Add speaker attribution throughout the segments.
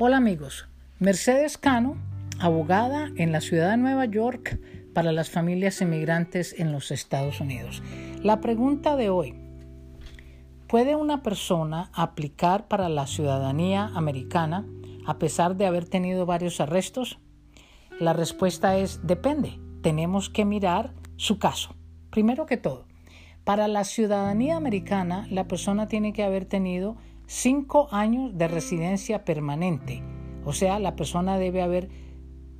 Speaker 1: Hola amigos, Mercedes Cano, abogada en la ciudad de Nueva York para las familias inmigrantes en los Estados Unidos. La pregunta de hoy, ¿puede una persona aplicar para la ciudadanía americana a pesar de haber tenido varios arrestos? La respuesta es depende. Tenemos que mirar su caso. Primero que todo, para la ciudadanía americana, la persona tiene que haber tenido cinco años de residencia permanente. O sea, la persona debe haber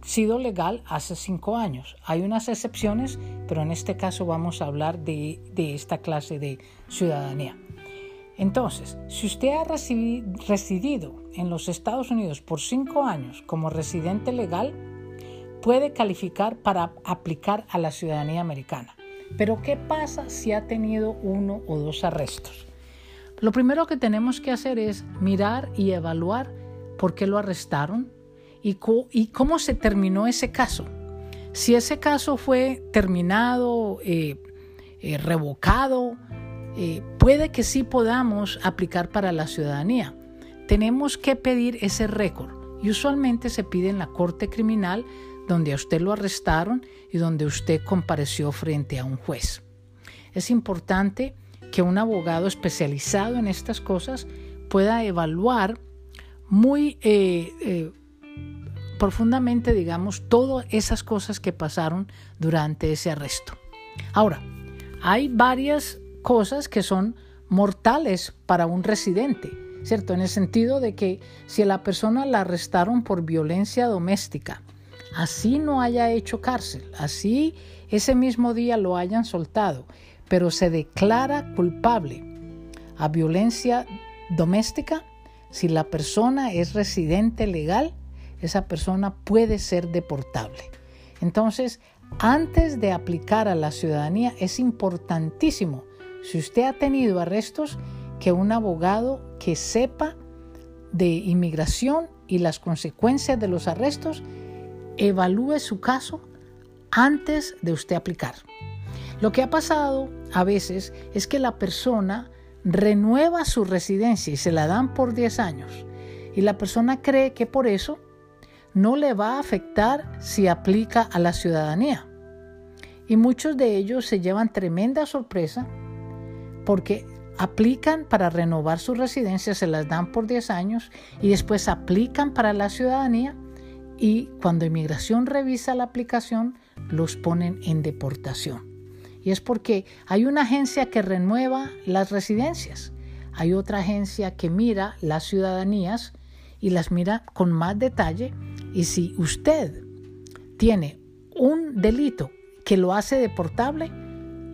Speaker 1: sido legal hace cinco años. Hay unas excepciones, pero en este caso vamos a hablar de, esta clase de ciudadanía. Entonces, si usted ha residido en los Estados Unidos por cinco años como residente legal, puede calificar para aplicar a la ciudadanía americana. Pero ¿qué pasa si ha tenido uno o dos arrestos? Lo primero que tenemos que hacer es mirar y evaluar por qué lo arrestaron y, cómo se terminó ese caso. Si ese caso fue terminado, eh, eh, revocado, eh, puede que sí podamos aplicar para la ciudadanía. Tenemos que pedir ese récord y usualmente se pide en la corte criminal donde a usted lo arrestaron y donde usted compareció frente a un juez. Es importante que un abogado especializado en estas cosas pueda evaluar muy eh, eh, profundamente, digamos, todas esas cosas que pasaron durante ese arresto. Ahora, hay varias cosas que son mortales para un residente, ¿cierto? En el sentido de que si a la persona la arrestaron por violencia doméstica, así no haya hecho cárcel, así ese mismo día lo hayan soltado pero se declara culpable a violencia doméstica, si la persona es residente legal, esa persona puede ser deportable. Entonces, antes de aplicar a la ciudadanía, es importantísimo, si usted ha tenido arrestos, que un abogado que sepa de inmigración y las consecuencias de los arrestos, evalúe su caso antes de usted aplicar. Lo que ha pasado a veces es que la persona renueva su residencia y se la dan por 10 años. Y la persona cree que por eso no le va a afectar si aplica a la ciudadanía. Y muchos de ellos se llevan tremenda sorpresa porque aplican para renovar su residencia, se las dan por 10 años y después aplican para la ciudadanía y cuando inmigración revisa la aplicación los ponen en deportación. Y es porque hay una agencia que renueva las residencias, hay otra agencia que mira las ciudadanías y las mira con más detalle. Y si usted tiene un delito que lo hace deportable,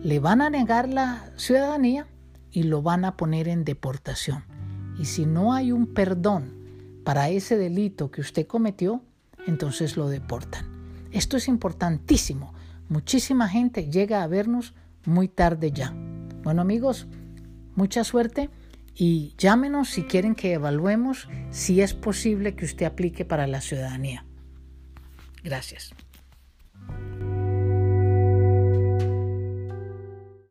Speaker 1: le van a negar la ciudadanía y lo van a poner en deportación. Y si no hay un perdón para ese delito que usted cometió, entonces lo deportan. Esto es importantísimo Muchísima gente llega a vernos muy tarde ya. Bueno amigos, mucha suerte y llámenos si quieren que evaluemos si es posible que usted aplique para la ciudadanía. Gracias.